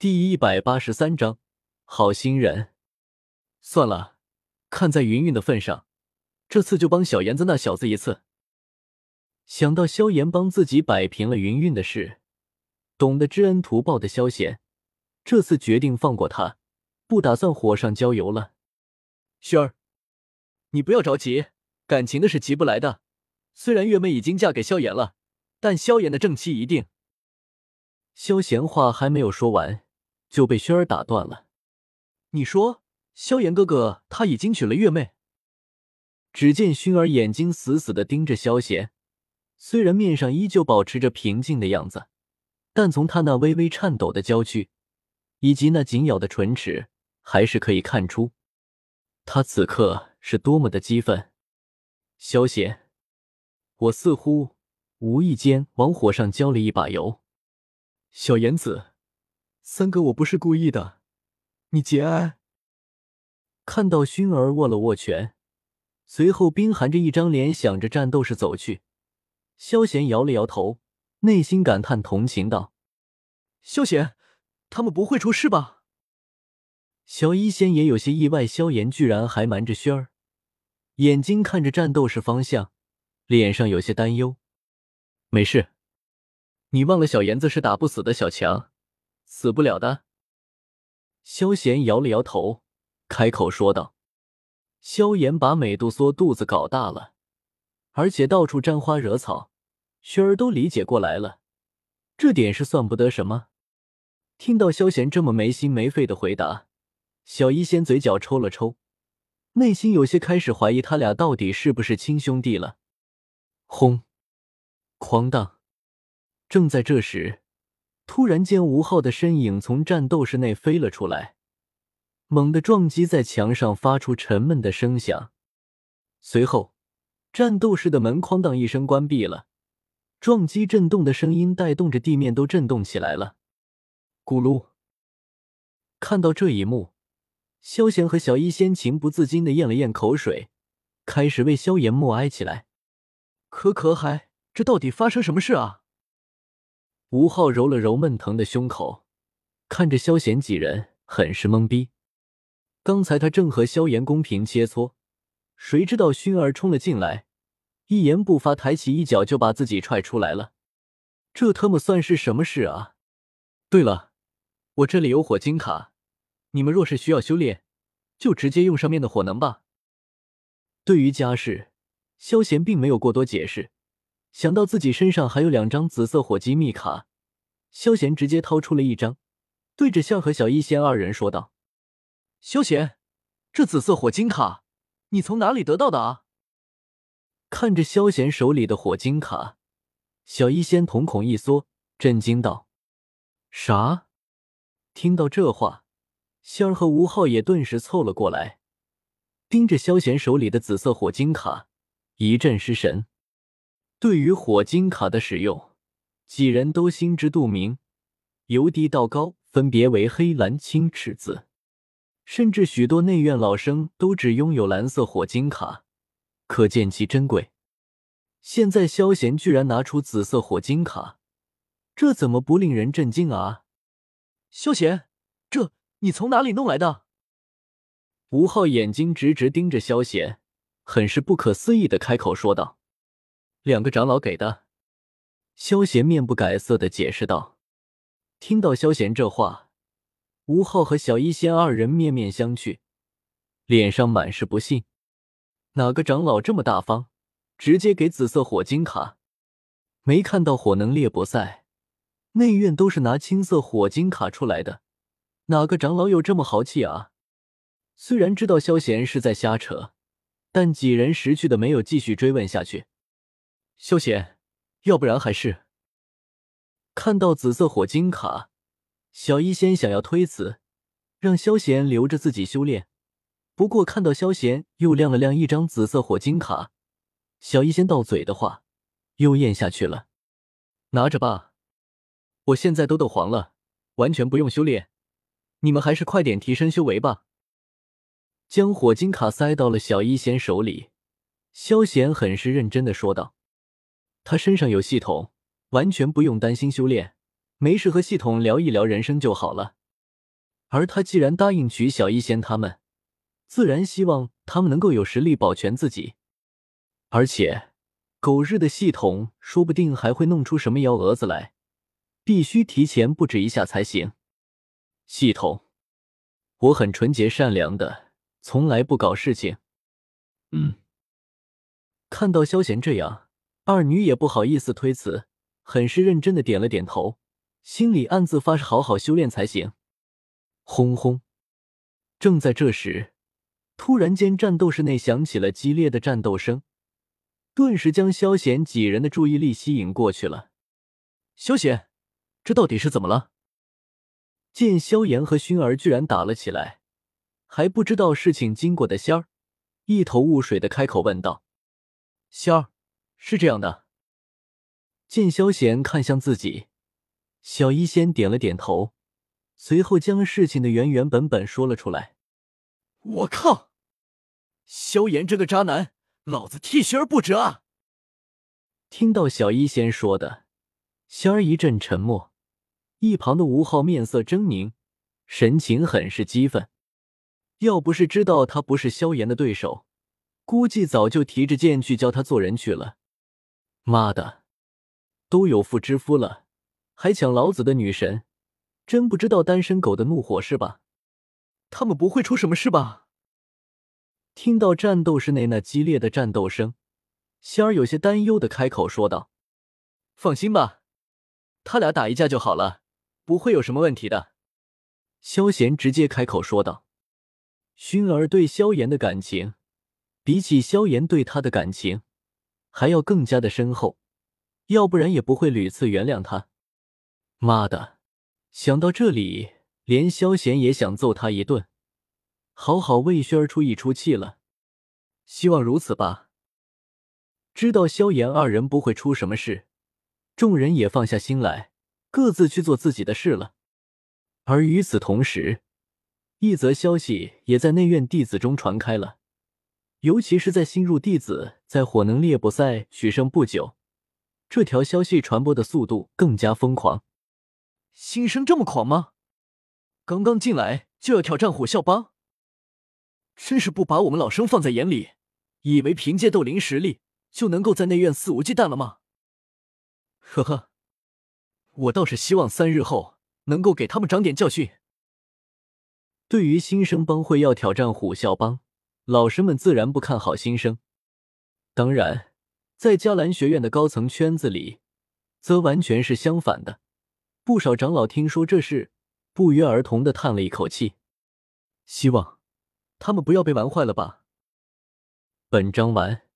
第一百八十三章，好心人。算了，看在云云的份上，这次就帮小妍子那小子一次。想到萧炎帮自己摆平了云云的事，懂得知恩图报的萧贤，这次决定放过他，不打算火上浇油了。轩儿，你不要着急，感情的事急不来的。虽然月妹已经嫁给萧炎了，但萧炎的正妻一定。萧贤话还没有说完。就被轩儿打断了。你说，萧炎哥哥他已经娶了月妹？只见熏儿眼睛死死的盯着萧贤，虽然面上依旧保持着平静的样子，但从他那微微颤抖的娇躯，以及那紧咬的唇齿，还是可以看出，他此刻是多么的激愤。萧贤，我似乎无意间往火上浇了一把油。小言子。三哥，我不是故意的，你节哀。看到薰儿握了握拳，随后冰寒着一张脸，想着战斗士走去。萧贤摇了摇头，内心感叹同情道：“萧贤，他们不会出事吧？”小医仙也有些意外，萧炎居然还瞒着薰儿，眼睛看着战斗士方向，脸上有些担忧。没事，你忘了小炎子是打不死的小强。死不了的。萧贤摇了摇头，开口说道：“萧炎把美杜莎肚子搞大了，而且到处沾花惹草，薰儿都理解过来了，这点是算不得什么。”听到萧贤这么没心没肺的回答，小医仙嘴角抽了抽，内心有些开始怀疑他俩到底是不是亲兄弟了。轰！哐当！正在这时。突然间，吴昊的身影从战斗室内飞了出来，猛地撞击在墙上，发出沉闷的声响。随后，战斗室的门哐当一声关闭了，撞击震动的声音带动着地面都震动起来了。咕噜！看到这一幕，萧贤和小医仙情不自禁的咽了咽口水，开始为萧炎默哀起来。可可还，这到底发生什么事啊？吴昊揉了揉闷疼的胸口，看着萧贤几人，很是懵逼。刚才他正和萧炎公平切磋，谁知道熏儿冲了进来，一言不发，抬起一脚就把自己踹出来了。这他妈算是什么事啊？对了，我这里有火晶卡，你们若是需要修炼，就直接用上面的火能吧。对于家事，萧贤并没有过多解释。想到自己身上还有两张紫色火机密卡，萧贤直接掏出了一张，对着向和小医仙二人说道：“萧贤，这紫色火晶卡，你从哪里得到的啊？”看着萧贤手里的火晶卡，小医仙瞳孔一缩，震惊道：“啥？”听到这话，仙儿和吴昊也顿时凑了过来，盯着萧贤手里的紫色火晶卡，一阵失神。对于火晶卡的使用，几人都心知肚明，由低到高分别为黑、蓝、青、赤、紫，甚至许多内院老生都只拥有蓝色火晶卡，可见其珍贵。现在萧贤居然拿出紫色火晶卡，这怎么不令人震惊啊？萧贤，这你从哪里弄来的？吴昊眼睛直直盯着萧贤，很是不可思议的开口说道。两个长老给的，萧贤面不改色的解释道。听到萧贤这话，吴昊和小医仙二人面面相觑，脸上满是不信。哪个长老这么大方，直接给紫色火晶卡？没看到火能猎博赛内院都是拿青色火晶卡出来的，哪个长老有这么豪气啊？虽然知道萧贤是在瞎扯，但几人识趣的没有继续追问下去。萧贤，要不然还是看到紫色火晶卡，小医仙想要推辞，让萧贤留着自己修炼。不过看到萧贤又亮了亮一张紫色火晶卡，小医仙到嘴的话又咽下去了。拿着吧，我现在都斗皇了，完全不用修炼，你们还是快点提升修为吧。将火晶卡塞到了小医仙手里，萧贤很是认真的说道。他身上有系统，完全不用担心修炼，没事和系统聊一聊人生就好了。而他既然答应娶小医仙他们，自然希望他们能够有实力保全自己。而且，狗日的系统说不定还会弄出什么幺蛾子来，必须提前布置一下才行。系统，我很纯洁善良的，从来不搞事情。嗯。看到萧贤这样，二女也不好意思推辞，很是认真的点了点头，心里暗自发誓好好修炼才行。轰轰！正在这时，突然间战斗室内响起了激烈的战斗声，顿时将萧贤几人的注意力吸引过去了。萧贤，这到底是怎么了？见萧炎和薰儿居然打了起来，还不知道事情经过的仙儿一头雾水的开口问道。仙儿，是这样的。见萧贤看向自己，小医仙点了点头，随后将事情的原原本本说了出来。我靠！萧炎这个渣男，老子替薰儿不折啊！听到小医仙说的，仙儿一阵沉默，一旁的吴昊面色狰狞，神情很是激愤。要不是知道他不是萧炎的对手。估计早就提着剑去教他做人去了。妈的，都有妇之夫了，还抢老子的女神，真不知道单身狗的怒火是吧？他们不会出什么事吧？听到战斗室内那激烈的战斗声，仙儿有些担忧的开口说道：“放心吧，他俩打一架就好了，不会有什么问题的。”萧贤直接开口说道：“薰儿对萧炎的感情。”比起萧炎对他的感情，还要更加的深厚，要不然也不会屡次原谅他。妈的，想到这里，连萧贤也想揍他一顿，好好为轩儿出一出气了。希望如此吧。知道萧炎二人不会出什么事，众人也放下心来，各自去做自己的事了。而与此同时，一则消息也在内院弟子中传开了。尤其是在新入弟子在火能猎捕赛取胜不久，这条消息传播的速度更加疯狂。新生这么狂吗？刚刚进来就要挑战虎啸帮，真是不把我们老生放在眼里，以为凭借斗灵实力就能够在内院肆无忌惮了吗？呵呵，我倒是希望三日后能够给他们长点教训。对于新生帮会要挑战虎啸帮。老师们自然不看好新生，当然，在迦兰学院的高层圈子里，则完全是相反的。不少长老听说这事，不约而同的叹了一口气，希望他们不要被玩坏了吧。本章完。